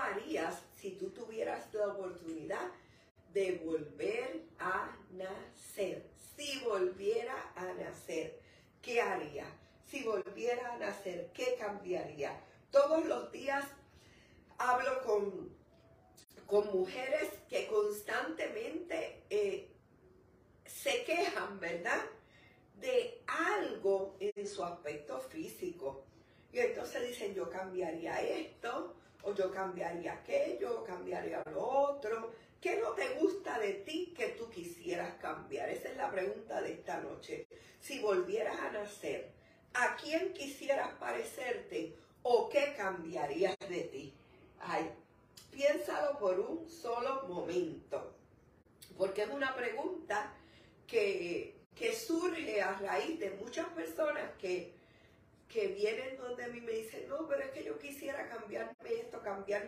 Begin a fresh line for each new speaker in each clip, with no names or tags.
harías si tú tuvieras la oportunidad de volver a nacer? Si volviera a nacer, ¿qué haría? Si volviera a nacer, ¿qué cambiaría? Todos los días hablo con, con mujeres que constantemente eh, se quejan, ¿verdad? De algo en su aspecto físico. Y entonces dicen, yo cambiaría esto, o yo cambiaría aquello, cambiaría lo otro. ¿Qué no te gusta de ti que tú quisieras cambiar? Esa es la pregunta de esta noche. Si volvieras a nacer, ¿a quién quisieras parecerte o qué cambiarías de ti? Ay, piénsalo por un solo momento, porque es una pregunta que, que surge a raíz de muchas personas que que vienen donde a mí me dicen, no, pero es que yo quisiera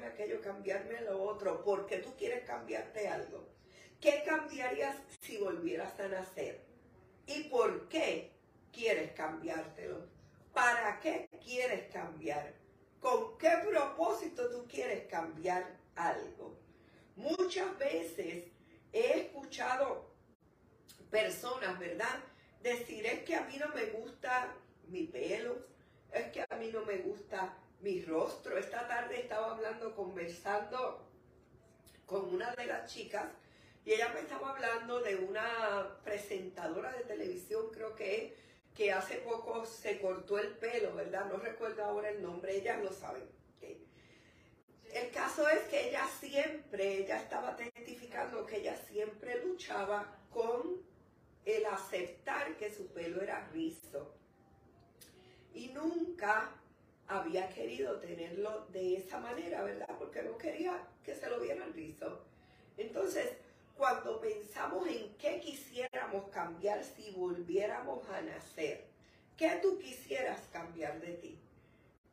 aquello, cambiarme lo otro, porque tú quieres cambiarte algo. ¿Qué cambiarías si volvieras a nacer? ¿Y por qué quieres cambiártelo? ¿Para qué quieres cambiar? ¿Con qué propósito tú quieres cambiar algo? Muchas veces he escuchado personas, ¿verdad? Decir es que a mí no me gusta mi pelo, es que a mí no me gusta mi rostro. Esta tarde estaba hablando, conversando con una de las chicas y ella me estaba hablando de una presentadora de televisión, creo que es, que hace poco se cortó el pelo, ¿verdad? No recuerdo ahora el nombre, ellas lo saben. El caso es que ella siempre, ella estaba identificando que ella siempre luchaba con el aceptar que su pelo era rizo y nunca había querido tenerlo de esa manera, ¿verdad? Porque no quería que se lo vieran rizo. Entonces, cuando pensamos en qué quisiéramos cambiar si volviéramos a nacer, ¿qué tú quisieras cambiar de ti?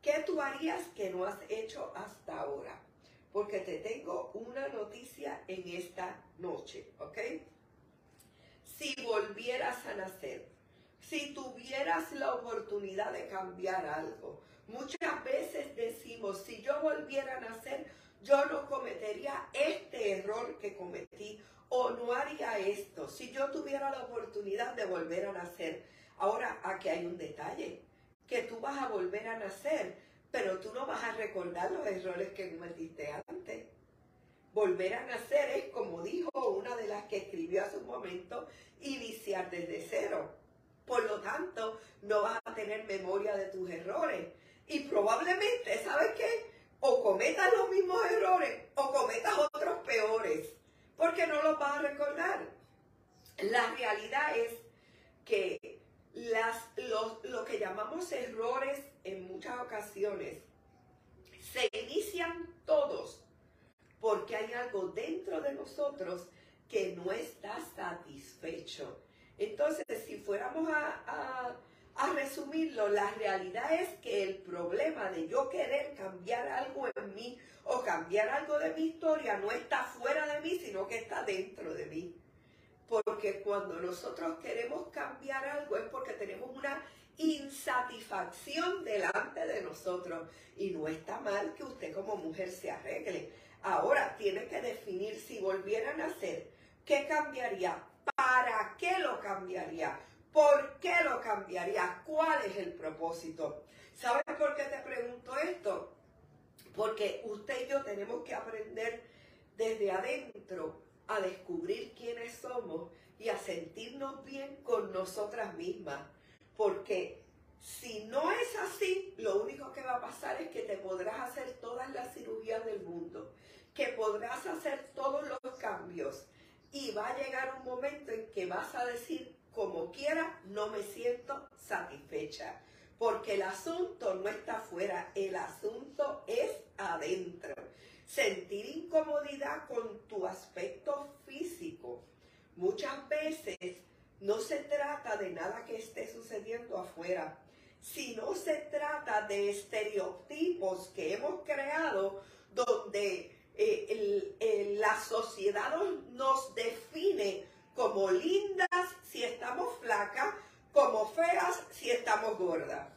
¿Qué tú harías que no has hecho hasta ahora? Porque te tengo una noticia en esta noche, ¿ok? Si volvieras a nacer, si tuvieras la oportunidad de cambiar algo. Muchas veces decimos, si yo volviera a nacer, yo no cometería este error que cometí o no haría esto. Si yo tuviera la oportunidad de volver a nacer. Ahora, aquí hay un detalle, que tú vas a volver a nacer, pero tú no vas a recordar los errores que cometiste antes. Volver a nacer es, como dijo una de las que escribió hace un momento, iniciar desde cero. Por lo tanto, no vas a tener memoria de tus errores. Y probablemente, ¿sabes qué? O cometas los mismos errores o cometas otros peores, porque no los vas a recordar. La realidad es que las, lo que llamamos errores en muchas ocasiones se inician todos porque hay algo dentro de nosotros que no está satisfecho. Entonces, si fuéramos a, resumirlo, la realidad es que el problema de yo querer cambiar algo en mí o cambiar algo de mi historia no está fuera de mí, sino que está dentro de mí. Porque cuando nosotros queremos cambiar algo es porque tenemos una insatisfacción delante de nosotros. Y no está mal que usted como mujer se arregle. Ahora tiene que definir si volviera a nacer, ¿qué cambiaría? ¿Para qué lo cambiaría? ¿Por qué lo cambiaría? ¿Cuál es el propósito? ¿Sabes por qué te pregunto esto? Porque usted y yo tenemos que aprender desde adentro a descubrir quiénes somos y a sentirnos bien con nosotras mismas. Porque si no es así, lo único que va a pasar es que te podrás hacer todas las cirugías del mundo, que podrás hacer todos los cambios, y va a llegar un momento en que vas a decir, como quiera, no me siento satisfecha. Porque el asunto no está afuera, el asunto es adentro. Sentir incomodidad con tu aspecto físico. Muchas veces no se trata de nada que esté sucediendo afuera, sino se trata de estereotipos que hemos creado donde eh, la sociedad nos define como lindas si estamos flacas, como feas si estamos gordas.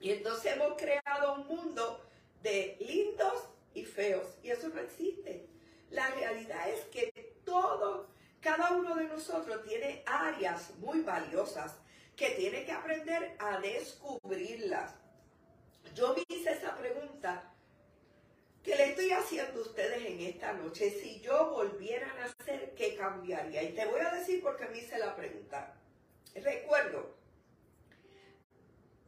Y entonces hemos creado un mundo de lindos y feos. Y eso no existe. La realidad es que todo, cada uno de nosotros tiene áreas muy valiosas que tiene que aprender a descubrirlas. Yo me hice esa pregunta que le estoy haciendo a ustedes en esta noche. Si yo volviera a nacer, ¿qué cambiaría? Y te voy a decir por qué me hice la pregunta. Recuerdo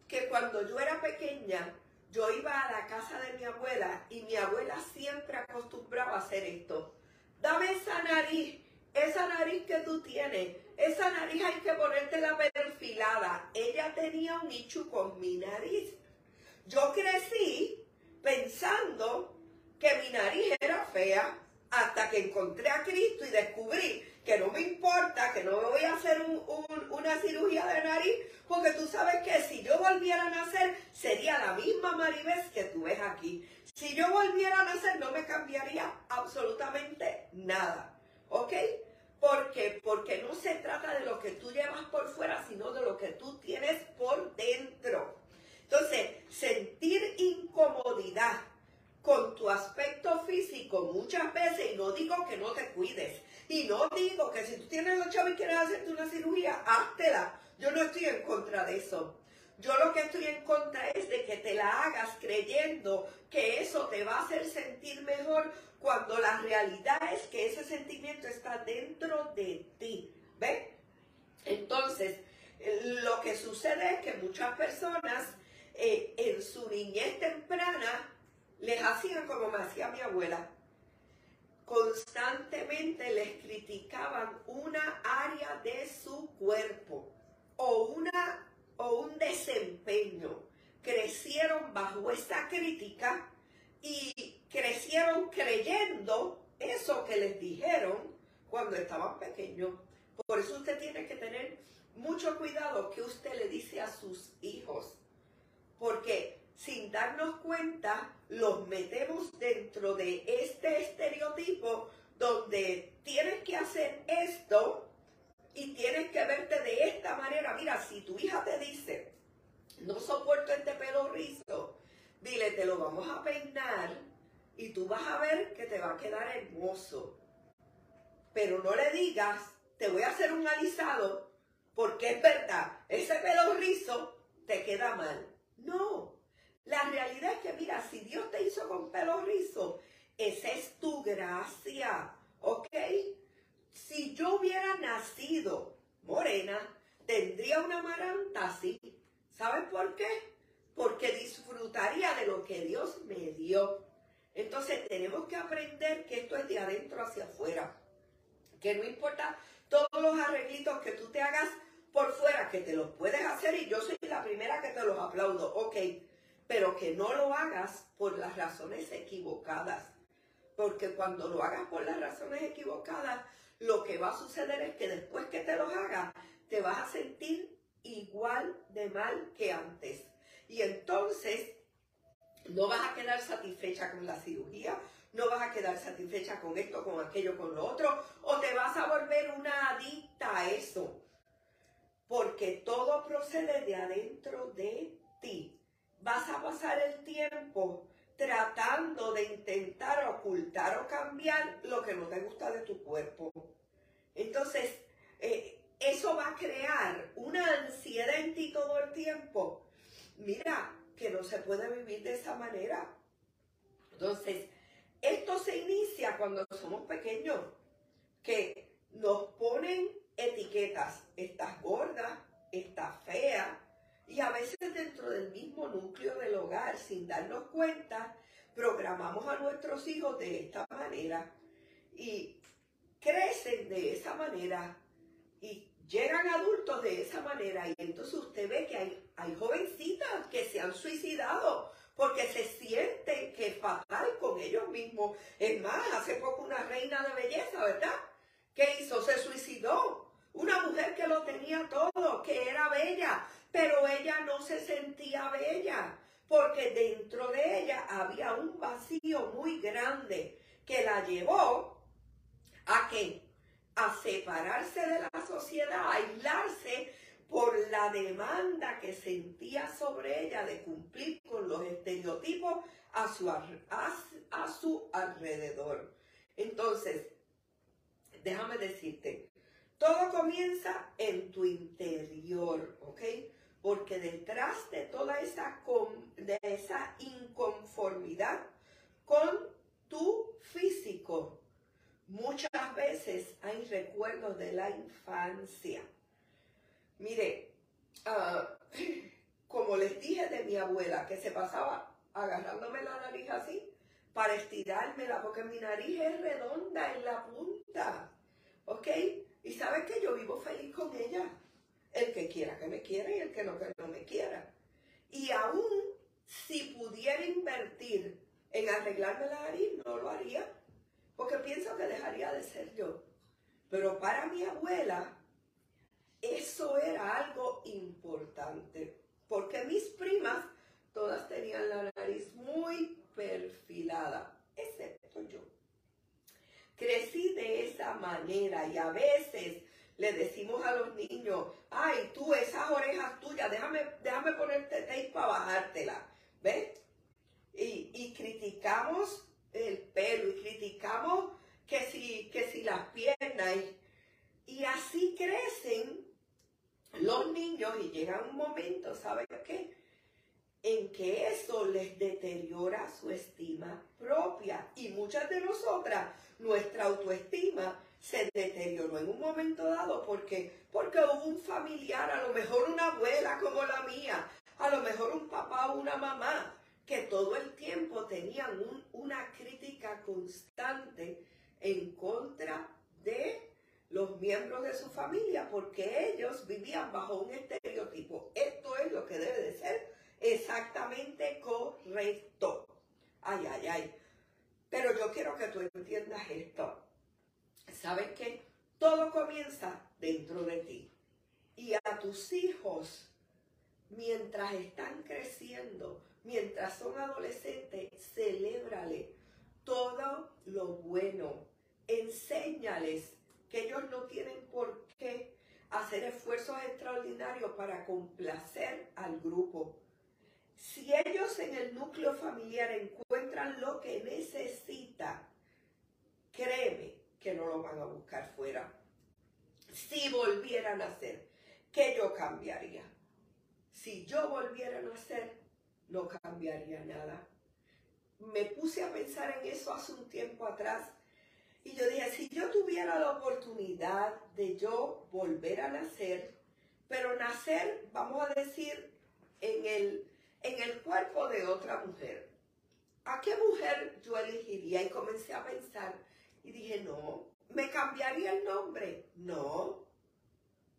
que cuando yo era pequeña, yo iba a la casa de mi abuela y mi abuela siempre acostumbraba a hacer esto. Dame esa nariz, esa nariz que tú tienes, esa nariz hay que ponértela perfilada. Ella tenía un nicho con mi nariz. Yo crecí pensando que mi nariz era fea hasta que encontré a Cristo y descubrí que no me importa, que no me voy a hacer una cirugía de nariz, porque tú sabes que si yo volviera a nacer, sería la misma Maribes que tú ves aquí. Si yo volviera a nacer, no me cambiaría absolutamente nada. ¿Ok? ¿Por qué? Porque no se trata de lo que tú llevas por fuera, sino de lo que tú tienes por dentro. Entonces, sentir incomodidad con aspecto físico muchas veces, y no digo que no te cuides, y no digo que si tú tienes los chavos y quieres hacerte una cirugía, háztela. Yo no estoy en contra de eso. Yo lo que estoy en contra es de que te la hagas creyendo que eso te va a hacer sentir mejor cuando la realidad es que ese sentimiento está dentro de ti. ¿Ves? Entonces, lo que sucede es que muchas personas eh, en su niñez temprana les hacían como me hacía mi abuela constantemente les criticaban una área de su cuerpo o, una, o un desempeño. Crecieron bajo esa crítica y crecieron creyendo eso que les dijeron cuando estaban pequeños. Por eso usted tiene que tener mucho cuidado que usted le dice a sus hijos. Porque sin darnos cuenta, los metemos dentro de este estereotipo donde tienes que hacer esto y tienes que verte de esta manera. Mira, si tu hija te dice, no soporto este pelo rizo, dile, te lo vamos a peinar y tú vas a ver que te va a quedar hermoso. Pero no le digas, te voy a hacer un alisado, porque es verdad, ese pelo rizo te queda mal. No, la realidad es que, mira, si Dios te hizo con pelo rizo, esa es tu gracia, ¿ok? Si yo hubiera nacido morena, tendría una maranta así. ¿Sabes por qué? Porque disfrutaría de lo que Dios me dio. Entonces tenemos que aprender que esto es de adentro hacia afuera. Que no importa todos los arreglitos que tú te hagas por fuera, que te los puedes hacer y yo soy la primera que te los aplaudo. Ok, pero que no lo hagas por las razones equivocadas. Porque cuando lo hagas por las razones equivocadas, lo que va a suceder es que después que te los hagas, te vas a sentir igual de mal que antes. Y entonces no vas a quedar satisfecha con la cirugía, no vas a quedar satisfecha con esto, con aquello, con lo otro, o te vas a volver una adicta a eso. Porque todo procede de adentro de ti vas a pasar el tiempo tratando de intentar ocultar o cambiar lo que no te gusta de tu cuerpo. Entonces, eh, eso va a crear una ansiedad en ti todo el tiempo. Mira, que no se puede vivir de esa manera. Entonces, esto se inicia cuando somos pequeños, que nos ponen etiquetas. Estás gorda, estás fea, y a veces dentro del mismo núcleo del hogar, sin darnos cuenta, programamos a nuestros hijos de esta manera y crecen de esa manera y llegan adultos de esa manera. Y entonces usted ve que hay, jovencitas que se han suicidado porque se sienten que es fatal con ellos mismos. Es más, hace poco una reina de belleza, ¿verdad? ¿Qué hizo? Se suicidó. Una mujer que lo tenía todo, que era bella, pero ella no se sentía bella, porque dentro de ella había un vacío muy grande que la llevó a qué? A separarse de la sociedad, a aislarse, por la demanda que sentía sobre ella de cumplir con los estereotipos a su, a, su alrededor. Entonces, déjame decirte, todo comienza en tu interior, ¿ok? Porque detrás de toda esa, de esa inconformidad con tu físico, muchas veces hay recuerdos de la infancia Mire, ah, como les dije de mi abuela, que se pasaba agarrándome la nariz así para estirármela, porque mi nariz es redonda en la punta. ¿Ok? Y sabes que yo vivo feliz con ella. El que quiera que me quiera y el que no que no me quiera. Y aún si pudiera invertir en arreglarme la nariz, no lo haría. Porque pienso que dejaría de ser yo. Pero para mi abuela, eso era algo importante, porque mis primas todas tenían la nariz muy perfilada, excepto yo. Crecí de esa manera y a veces le decimos a los niños, ay, tú esas orejas tuyas, déjame, déjame ponerte tape para bajártela, ¿ves? Y, y, criticamos el pelo y criticamos que si, que si las piernas y, y así crecen los niños y llega un momento, ¿saben qué? En que eso les deteriora su estima propia. Y muchas de nosotras, nuestra autoestima se deterioró en un momento dado porque, porque hubo un familiar, a lo mejor una abuela como la mía, a lo mejor un papá o una mamá, que todo el tiempo tenían una crítica constante en contra de los miembros de su familia porque ellos vivían bajo un estereotipo. Esto es lo que debe de ser exactamente correcto. Ay, ay, ay. Pero yo quiero que tú entiendas esto. ¿Sabes qué? Todo comienza dentro de ti. Y a tus hijos, mientras están creciendo, mientras son adolescentes, celébrale todo lo bueno. Enséñales que ellos no tienen por qué hacer esfuerzos extraordinarios para complacer al grupo. Si ellos en el núcleo familiar encuentran lo que necesita, créeme que no lo van a buscar fuera. Si volvieran a hacer, ¿qué yo cambiaría? Si yo volviera a nacer, no cambiaría nada. Me puse a pensar en eso hace un tiempo atrás y yo dije, si yo tuviera la oportunidad de yo volver a nacer, pero nacer, vamos a decir, en el, en el cuerpo de otra mujer, ¿a qué mujer yo elegiría? Y comencé a pensar y dije, no, ¿me cambiaría el nombre? No.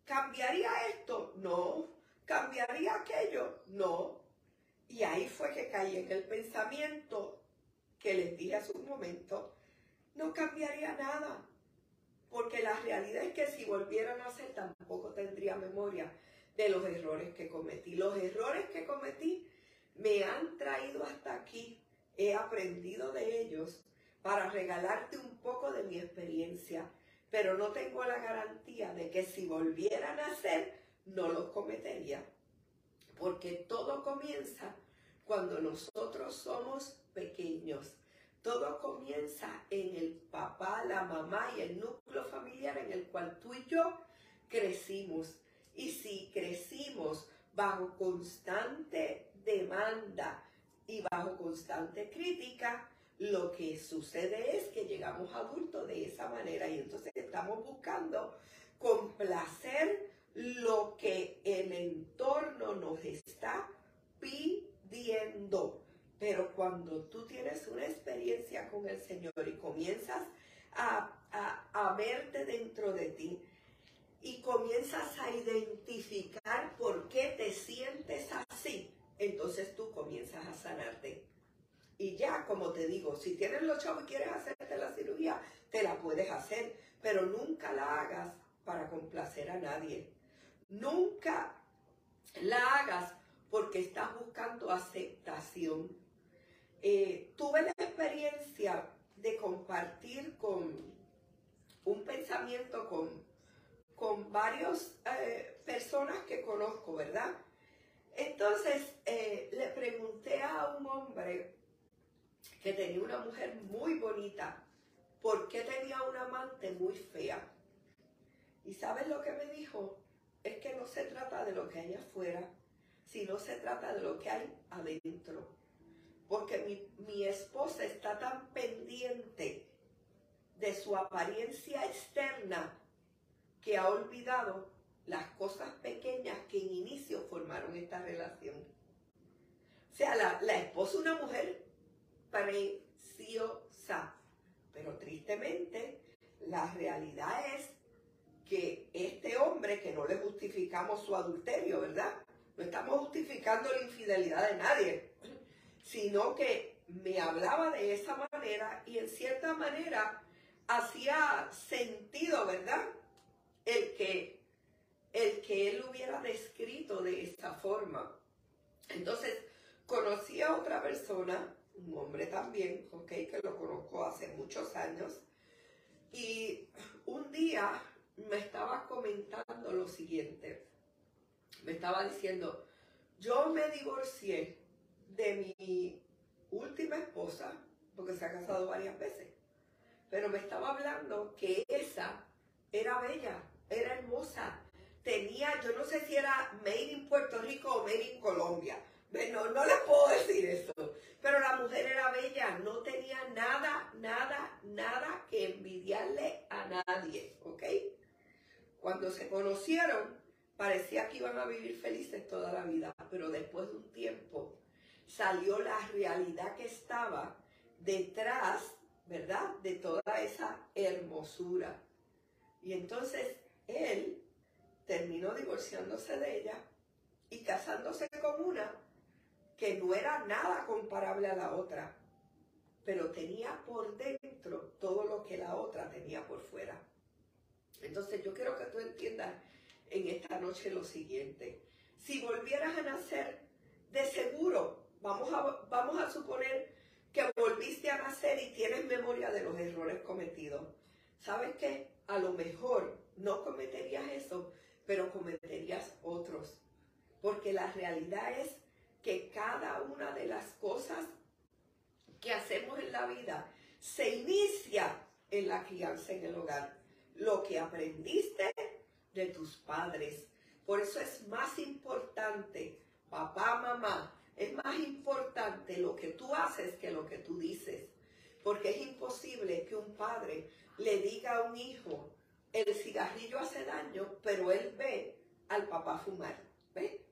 ¿Cambiaría esto? No. ¿Cambiaría aquello? No. Y ahí fue que caí en el pensamiento que les dije hace un momento, no cambiaría nada. Porque la realidad es que si volvieran a hacer tampoco tendría memoria de los errores que cometí. Los errores que cometí me han traído hasta aquí. He aprendido de ellos para regalarte un poco de mi experiencia. Pero no tengo la garantía de que si volvieran a hacer, no los cometería. Porque todo comienza cuando nosotros somos pequeños. Todo comienza en el papá, la mamá y el núcleo familiar en el cual tú y yo crecimos. Y si crecimos bajo constante demanda y bajo constante crítica, lo que sucede es que llegamos adultos de esa manera y entonces estamos buscando complacer lo que el entorno nos está pidiendo. Pero cuando tú tienes una experiencia con el Señor y comienzas a, verte dentro de ti y comienzas a identificar por qué te sientes así, entonces tú comienzas a sanarte. Y ya, como te digo, si tienes los chavos y quieres hacerte la cirugía, te la puedes hacer, pero nunca la hagas para complacer a nadie. Nunca la hagas porque estás buscando aceptación. Eh, tuve la experiencia de compartir con un pensamiento con, con varias eh, personas que conozco, ¿verdad? Entonces eh, le pregunté a un hombre que tenía una mujer muy bonita, ¿por qué tenía una amante muy fea? ¿Y sabes lo que me dijo? Es que no se trata de lo que hay afuera, sino se trata de lo que hay adentro. Porque mi, mi esposa está tan pendiente de su apariencia externa que ha olvidado las cosas pequeñas que en inicio formaron esta relación. O sea, la, la esposa es una mujer preciosa, pero tristemente la realidad es que este hombre, que no le justificamos su adulterio, ¿verdad? No estamos justificando la infidelidad de nadie, sino que me hablaba de esa manera y en cierta manera hacía sentido, ¿verdad? El que, el que él hubiera descrito de esa forma. Entonces, conocí a otra persona, un hombre también, ok, que lo conozco hace muchos años, y un día me estaba comentando lo siguiente. Me estaba diciendo, yo me divorcié de mi última esposa, porque se ha casado varias veces, pero me estaba hablando que esa era bella, era hermosa, tenía, yo no sé si era made in Puerto Rico o made in Colombia, no, no le puedo decir eso, pero la mujer era bella, no tenía nada, nada, nada que envidiarle a nadie, ¿ok? Cuando se conocieron, parecía que iban a vivir felices toda la vida, pero después de un tiempo salió la realidad que estaba detrás, ¿verdad? De toda esa hermosura. Y entonces él terminó divorciándose de ella y casándose con una que no era nada comparable a la otra, pero tenía por dentro todo lo que la otra tenía por fuera. Entonces yo quiero que tú entiendas en esta noche lo siguiente. Si volvieras a nacer, de seguro, vamos a, vamos a suponer que volviste a nacer y tienes memoria de los errores cometidos. ¿Sabes qué? A lo mejor no cometerías eso, pero cometerías otros. Porque la realidad es que cada una de las cosas que hacemos en la vida se inicia en la crianza en el hogar lo que aprendiste de tus padres. Por eso es más importante, papá, mamá, es más importante lo que tú haces que lo que tú dices. Porque es imposible que un padre le diga a un hijo, el cigarrillo hace daño, pero él ve al papá fumar. ¿Ve?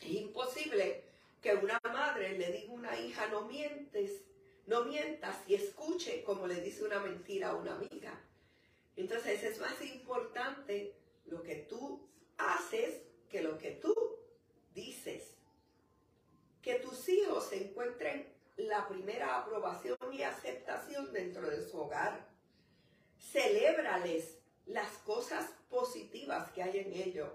Es imposible que una madre le diga a una hija, no mientes, no mientas y escuche como le dice una mentira a una amiga. Entonces es más importante lo que tú haces que lo que tú dices. Que tus hijos encuentren la primera aprobación y aceptación dentro de su hogar. Celébrales las cosas positivas que hay en ellos.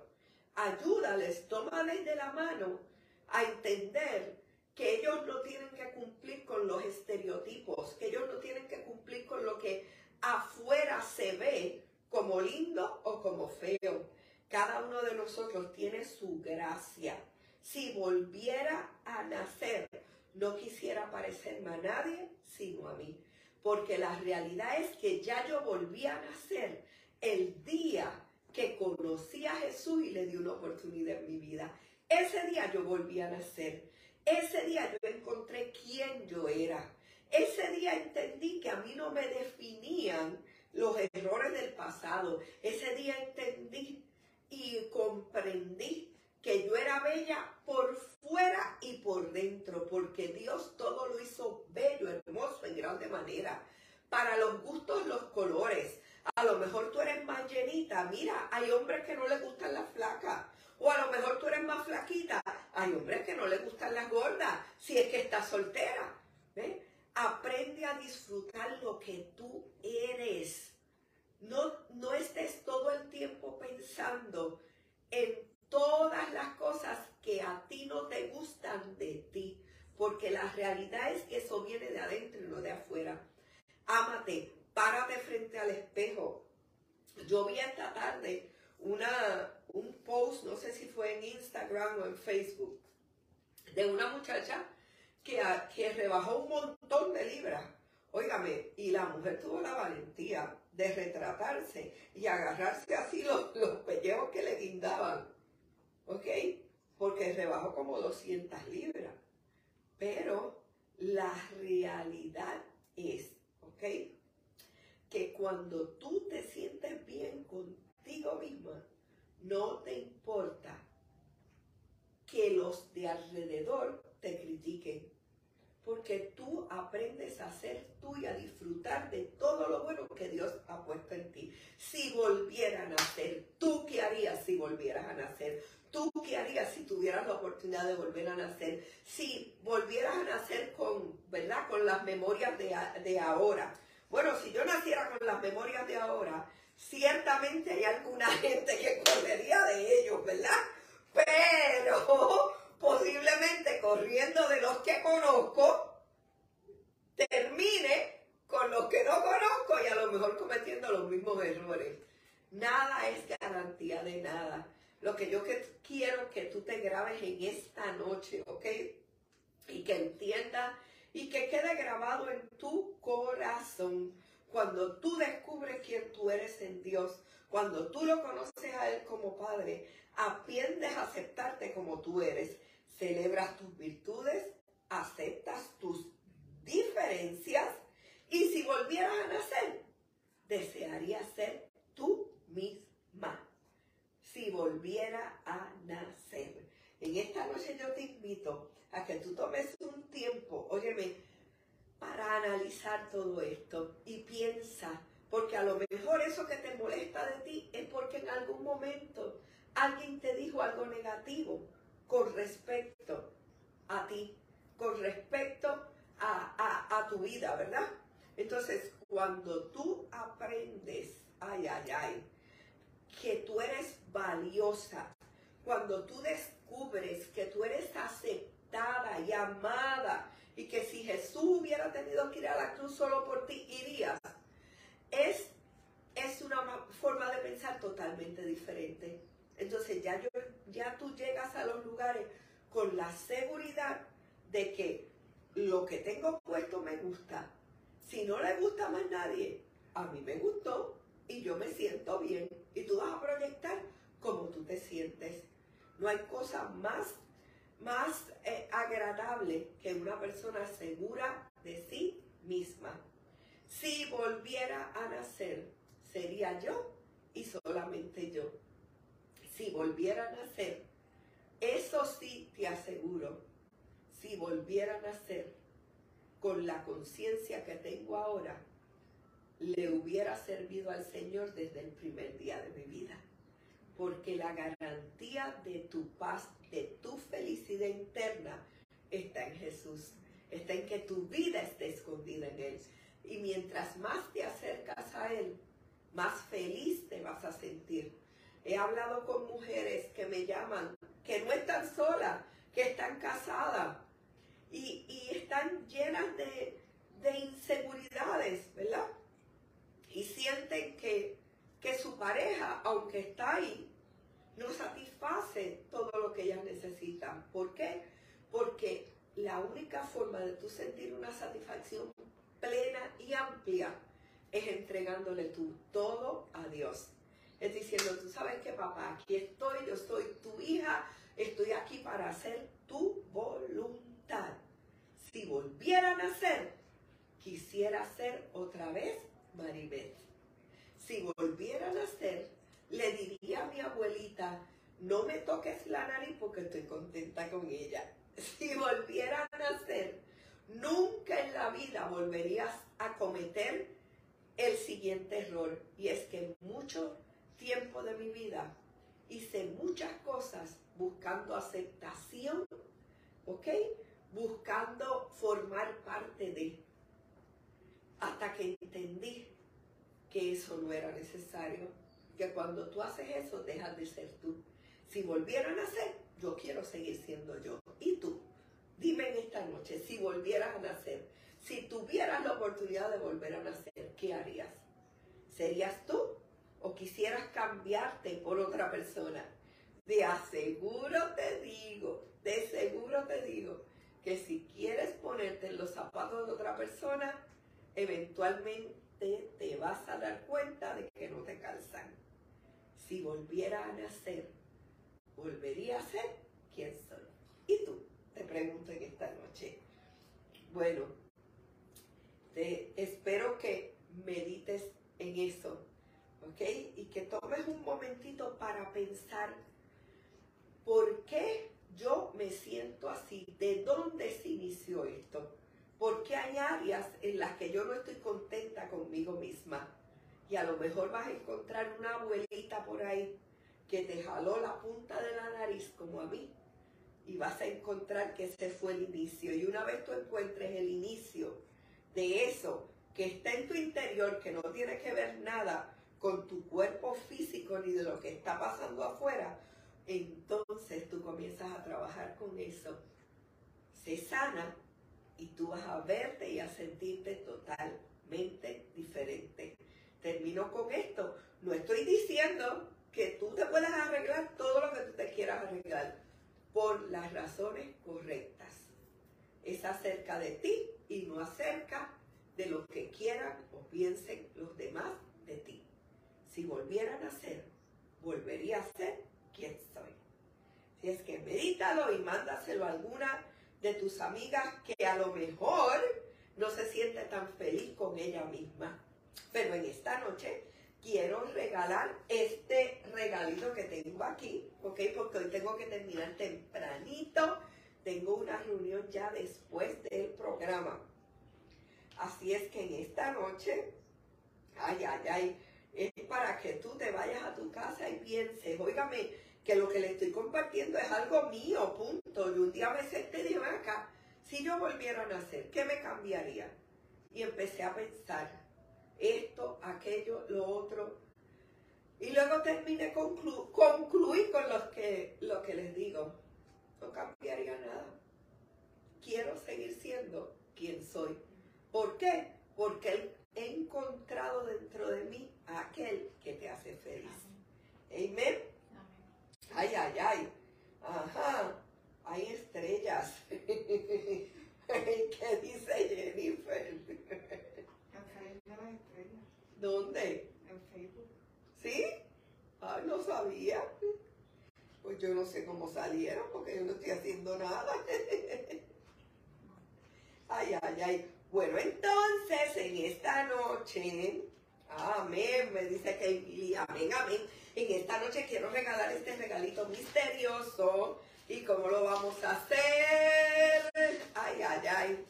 Ayúdales, tómales de la mano a entender que ellos no tienen que cumplir con los estereotipos, que ellos no tienen que cumplir con lo que afuera se ve como lindo o como feo. Cada uno de nosotros tiene su gracia. Si volviera a nacer, no quisiera parecerme a nadie sino a mí. Porque la realidad es que ya yo volví a nacer el día que conocí a Jesús y le di una oportunidad en mi vida. Ese día yo volví a nacer. Ese día yo encontré quién yo era. Ese día entendí que a mí no me definían los errores del pasado. Ese día entendí y comprendí que yo era bella por fuera y por dentro, porque Dios todo lo hizo bello, hermoso, en grande manera. Para los gustos, los colores. A lo mejor tú eres más llenita. Mira, hay hombres que no les gustan las flacas. O a lo mejor tú eres más flaquita. Hay hombres que no les gustan las gordas, si es que estás soltera. ¿Ves? Aprende a disfrutar lo que tú eres. No, no estés todo el tiempo pensando en todas las cosas que a ti no te gustan de ti, porque la realidad es que eso viene de adentro y no de afuera. Ámate, párate frente al espejo. Yo vi esta tarde una, un post, no sé si fue en Instagram o en Facebook, de una muchacha que, que rebajó un montón de libras. Óigame, y la mujer tuvo la valentía de retratarse y agarrarse así los, los pellejos que le guindaban. ¿Ok? Porque rebajó como 200 libras. Pero la realidad es, ¿ok? Que cuando tú te sientes bien contigo misma, no te importa que los de alrededor te critiquen. Porque tú aprendes a ser tú y a disfrutar de todo lo bueno que Dios ha puesto en ti. Si volvieran a nacer, ¿tú qué harías si volvieras a nacer? ¿Tú qué harías si tuvieras la oportunidad de volver a nacer? Si volvieras a nacer con, ¿verdad? Con las memorias de, de ahora. Bueno, si yo naciera con las memorias de ahora, ciertamente hay alguna gente que correría de ellos, ¿verdad? Pero posiblemente corriendo de los que conozco, termine con los que no conozco y a lo mejor cometiendo los mismos errores. Nada es garantía de nada. Lo que yo quiero que tú te grabes en esta noche, ¿ok? Y que entiendas y que quede grabado en tu corazón. Cuando tú descubres quién tú eres en Dios, cuando tú lo conoces a Él como Padre, aprendes a aceptarte como tú eres. Celebras tus virtudes, aceptas tus diferencias y si volvieras a nacer, desearías ser tú misma si volviera a nacer. En esta noche yo te invito a que tú tomes un tiempo, óyeme, para analizar todo esto y piensa, porque a lo mejor eso que te molesta de ti es porque en algún momento alguien te dijo algo negativo con respecto a ti, con respecto a, a tu vida, ¿verdad? Entonces, cuando tú aprendes, ay, ay, ay, que tú eres valiosa, cuando tú descubres que tú eres aceptada y amada y que si Jesús hubiera tenido que ir a la cruz solo por ti, irías, es, es una forma de pensar totalmente diferente. Entonces ya, yo, ya tú llegas a los lugares con la seguridad de que lo que tengo puesto me gusta. Si no le gusta más nadie, a mí me gustó y yo me siento bien. Y tú vas a proyectar como tú te sientes. No hay cosa más, más eh, agradable que una persona segura de sí misma. Si volviera a nacer, sería yo y solamente yo. Si volviera a nacer, eso sí te aseguro, si volviera a nacer con la conciencia que tengo ahora, le hubiera servido al Señor desde el primer día de mi vida. Porque la garantía de tu paz, de tu felicidad interna, está en Jesús. Está en que tu vida esté escondida en Él. Y mientras más te acercas a Él, más feliz te vas a sentir. He hablado con mujeres que me llaman, que no están solas, que están casadas y, están llenas de, de inseguridades, ¿verdad? y sienten que, que su pareja, aunque está ahí, no satisface todo lo que ellas necesitan. ¿Por qué? Porque la única forma de tú sentir una satisfacción plena y amplia es entregándole tú todo a Dios. Es diciendo, tú sabes que papá, aquí estoy, yo soy tu hija, estoy aquí para hacer tu voluntad. Si volviera a nacer, quisiera ser otra vez Maribel. Si volviera a nacer, le diría a mi abuelita, no me toques la nariz porque estoy contenta con ella. Si volviera a nacer, nunca en la vida volverías a cometer el siguiente error. Y es que mucho tiempo de mi vida hice muchas cosas buscando aceptación, ¿ok? Buscando formar parte de hasta que entendí que eso no era necesario, que cuando tú haces eso dejas de ser tú. Si volvieran a nacer, yo quiero seguir siendo yo. ¿Y tú? Dime en esta noche, si volvieras a nacer, si tuvieras la oportunidad de volver a nacer, ¿qué harías? ¿Serías tú o quisieras cambiarte por otra persona, de aseguro te digo, de seguro te digo, que si quieres ponerte en los zapatos de otra persona, eventualmente te vas a dar cuenta de que no te calzan. Si volviera a nacer, volvería a ser quien soy. ¿Y tú? Te pregunto en esta noche. Bueno, te espero que medites en eso, ¿ok? Y que tomes un momentito para pensar por qué yo me siento así, de dónde se inició esto, porque hay áreas en las que yo no estoy contenta conmigo misma. Y a lo mejor vas a encontrar una abuelita por ahí que te jaló la punta de la nariz como a mí. Y vas a encontrar que ese fue el inicio. Y una vez tú encuentres el inicio de eso que está en tu interior, que no tiene que ver nada con tu cuerpo físico ni de lo que está pasando afuera, entonces tú comienzas a trabajar con eso. Se sana y tú vas a verte y a sentirte totalmente diferente. Termino con esto. No estoy diciendo que tú te puedas arreglar todo lo que tú te quieras arreglar por las razones correctas. Es acerca de ti y no acerca de lo que quieran o piensen los demás de ti. Si volvieran a ser, volvería a ser quién soy. Si es que medítalo y mándaselo a alguna de tus amigas que a lo mejor no se siente tan feliz con ella misma. Pero en esta noche quiero regalar este regalito que tengo aquí, ¿ok? Porque hoy tengo que terminar tempranito. Tengo una reunión ya después del programa. Así es que en esta noche, ay, ay, ay, es para que tú te vayas a tu casa y pienses, óigame, que lo que le estoy compartiendo es algo mío, punto. Y un día me senté y dije, acá, si yo volviera a nacer, ¿qué me cambiaría? Y empecé a pensar, esto, aquello, lo otro. Y luego terminé, conclu concluí con los que, lo que les digo. No cambiaría nada. Quiero seguir siendo quien soy. ¿Por qué? Porque he encontrado dentro de mí a aquel que te hace feliz. Amén. Ay, ay, ay. Ajá. Hay estrellas. ¿Qué dice Jennifer? ¿Dónde?
En Facebook.
¿Sí? Ay, no sabía. Pues yo no sé cómo salieron porque yo no estoy haciendo nada. Ay, ay, ay. Bueno, entonces en esta noche, amén, me dice que amén, amén. En esta noche quiero regalar este regalito misterioso. ¿Y cómo lo vamos a hacer? Ay, ay, ay.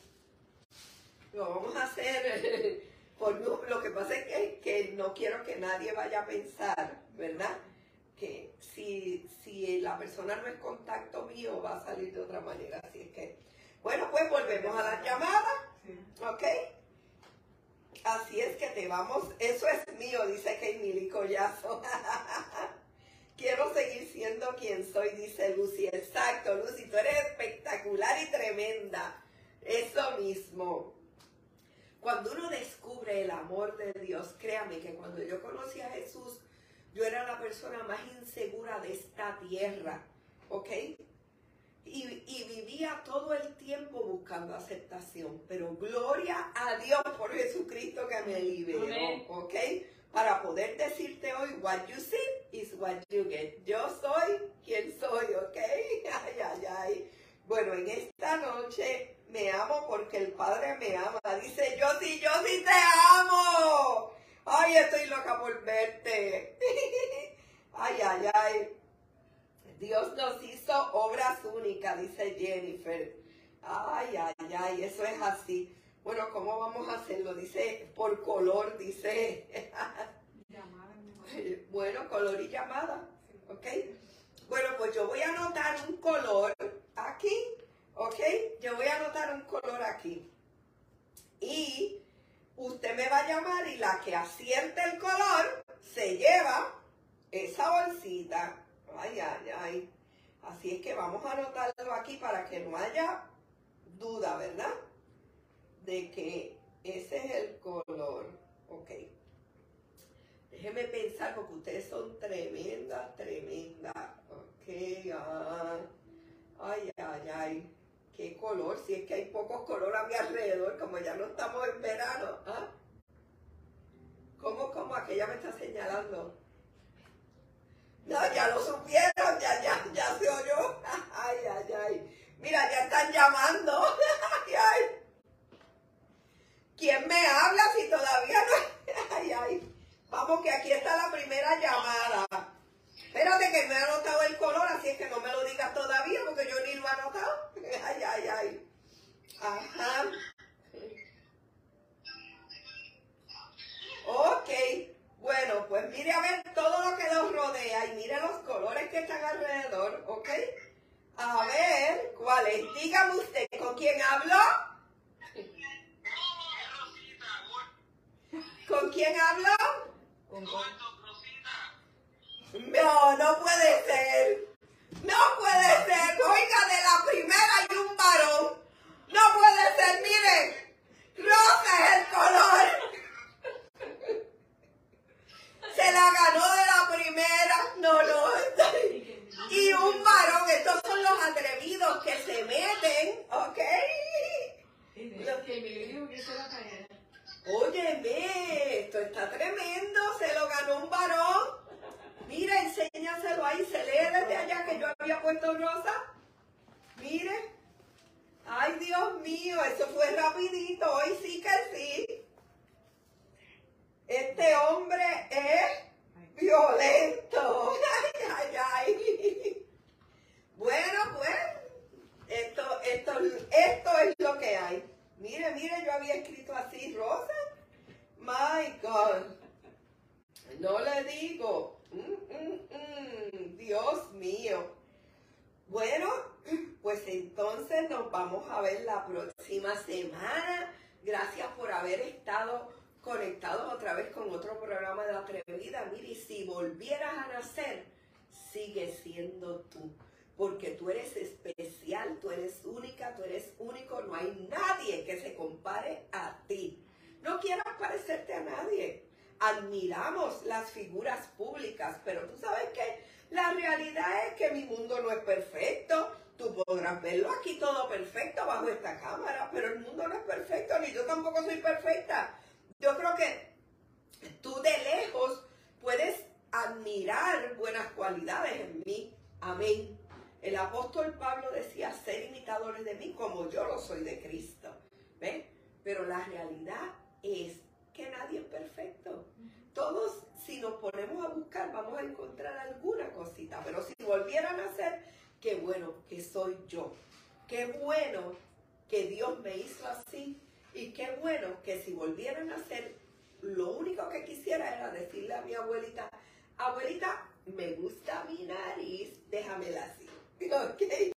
Lo vamos a hacer. Por, lo que pasa es que, que no quiero que nadie vaya a pensar, ¿verdad? Que si, si la persona no es contacto mío, va a salir de otra manera. Así es que, bueno, pues volvemos a la llamada. ¿Ok? Así es que te vamos, eso es mío, dice Keimili Collazo. Quiero seguir siendo quien soy, dice Lucy. Exacto, Lucy, tú eres espectacular y tremenda. Eso mismo. Cuando uno descubre el amor de Dios, créame que cuando yo conocí a Jesús, yo era la persona más insegura de esta tierra. ¿Ok? Y, vivía todo el tiempo buscando aceptación. Pero gloria a Dios por Jesucristo que me liberó, ¿ok? Para poder decirte hoy, what you see is what you get. Yo soy quien soy, ¿ok? Ay, ay, ay. Bueno, en esta noche me amo porque el Padre me ama. Dice, yo sí, yo sí te amo. Ay, estoy loca por verte. ay, ay, ay. Dios nos hizo obras únicas, dice Jennifer. Ay, ay, ay, eso es así. Bueno, ¿cómo vamos a hacerlo? Dice por color, dice.
Llamada.
Bueno, color y llamada. ¿Ok? Bueno, pues yo voy a anotar un color aquí. ¿Ok? Yo voy a anotar un color aquí. Y usted me va a llamar y la que acierte el color se lleva esa bolsita. Ay, ay, ay. Así es que vamos a anotarlo aquí para que no haya duda, ¿verdad? De que ese es el color. Ok. Déjeme pensar porque ustedes son tremendas, tremendas. Ok, ay, ay, ay. Qué color, si es que hay pocos colores a mi alrededor, como ya no estamos en verano. ¿ah? ¿Cómo, cómo? Aquella me está señalando. No, ya lo supieron, ya, ya, ya se oyó. Ay, ay, ay. Mira, ya están llamando. Ay, ay. ¿Quién me habla si todavía no? Ay, ay. Vamos, que aquí está la primera llamada. Espérate que me ha anotado el color, así es que no me lo digas todavía porque yo ni lo he anotado. Ay, ay, ay. Ajá. Ok. Bueno, pues mire a ver todo lo que los rodea y mire los colores que están alrededor, ¿ok? A ver, ¿cuál es? Dígame usted, ¿con quién hablo? ¿Con quién hablo? No, no puede ser. No puede ser. Oiga, de la primera hay un varón. No puede ser, mire. Rosa es el color. Se la ganó de la primera. No, no. Y un varón. Estos son los atrevidos que se meten, ¿ok?
Que me dijo que se la cayera.
Óyeme, esto está tremendo. Se lo ganó un varón. Mire, enséñaselo ahí. Se lee desde allá que yo había puesto rosa. Mire. Ay, Dios mío, eso fue rapidito. Hoy sí que sí. Este hombre es violento. Ay, ay, ay. Bueno, pues, esto, esto, esto es lo que hay. Mire, mire, yo había escrito así, Rosa. My God. No le digo. Mm, mm, mm. Dios mío. Bueno, pues entonces nos vamos a ver la próxima semana. Gracias por haber estado conectados otra vez con otro programa de la atrevida. Mire, si volvieras a nacer, sigue siendo tú. Porque tú eres especial, tú eres única, tú eres único, no hay nadie que se compare a ti. No quieras parecerte a nadie. Admiramos las figuras públicas, pero tú sabes que la realidad es que mi mundo no es perfecto. Tú podrás verlo aquí todo perfecto bajo esta cámara, pero el mundo no es perfecto, ni yo tampoco soy perfecta. Yo creo que tú de lejos puedes admirar buenas cualidades en mí. Amén. El apóstol Pablo decía, ser imitadores de mí como yo lo soy de Cristo. ¿Ven? Pero la realidad es que nadie es perfecto. Todos, si nos ponemos a buscar, vamos a encontrar alguna cosita. Pero si volvieran a ser, qué bueno que soy yo. Qué bueno que Dios me hizo así. Y qué bueno que si volvieran a ser, lo único que quisiera era decirle a mi abuelita, abuelita, me gusta mi nariz, déjamela así. Ok,